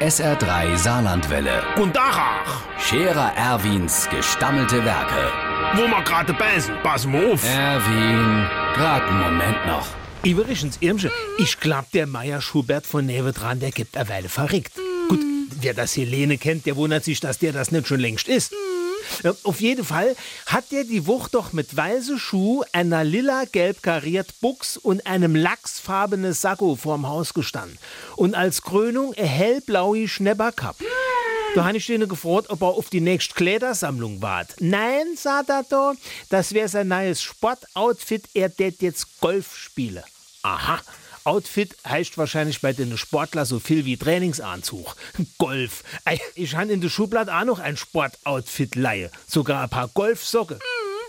SR3 Saarlandwelle. Und Dachach, Scherer Erwins gestammelte Werke. wo wir gerade beißen, pass mal auf. Erwin, grad einen Moment noch. Übrigens, Irmsche, ich glaub, der Meier Schubert von Nevedran, der gibt eine Weile verrückt. Gut, wer das Helene kennt, der wundert sich, dass der das nicht schon längst ist. Ja, Auf jeden Fall hat der die Wucht doch mit weiße Schuh, einer lila-gelb kariert Buchs und einem lachsfarbenen Sakko vorm Haus gestanden. Und als Krönung ein hellblaue Schnepperkapp. Da habe ich den gefragt, ob er auf die nächste Kleidersammlung wart. Nein, sagt er da, das wäre sein neues Sportoutfit, er tät jetzt Golf spiele. Aha. Outfit heißt wahrscheinlich bei den Sportler so viel wie Trainingsanzug. Golf. Ich han in der Schublade auch noch ein Sportoutfit leihe. Sogar ein paar Golfsocken.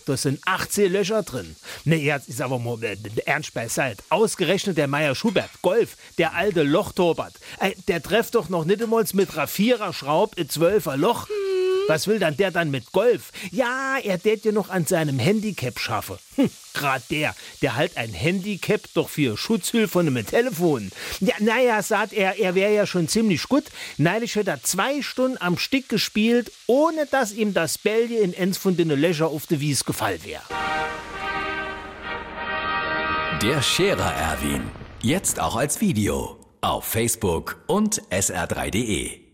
Da sind 18 Löcher drin. Ne, jetzt ist aber mal äh, ernst beiseite. Ausgerechnet der Meier Schubert, Golf, der alte Lochtorbert. Ey, der trefft doch noch nicht einmal mit Raffierer Schraub ein Zwölfer Loch. Was will dann der dann mit Golf? Ja, er tät ja noch an seinem Handicap schaffe. Hm, grad der, der halt ein Handicap doch für Schutzhilfe von einem Telefon. Ja, naja, sagt er, er wäre ja schon ziemlich gut. Neulich hat er zwei Stunden am Stück gespielt, ohne dass ihm das Bälje in eins von den Löcher auf de Wies gefallen wäre. Der Scherer Erwin. Jetzt auch als Video. Auf Facebook und sr3.de.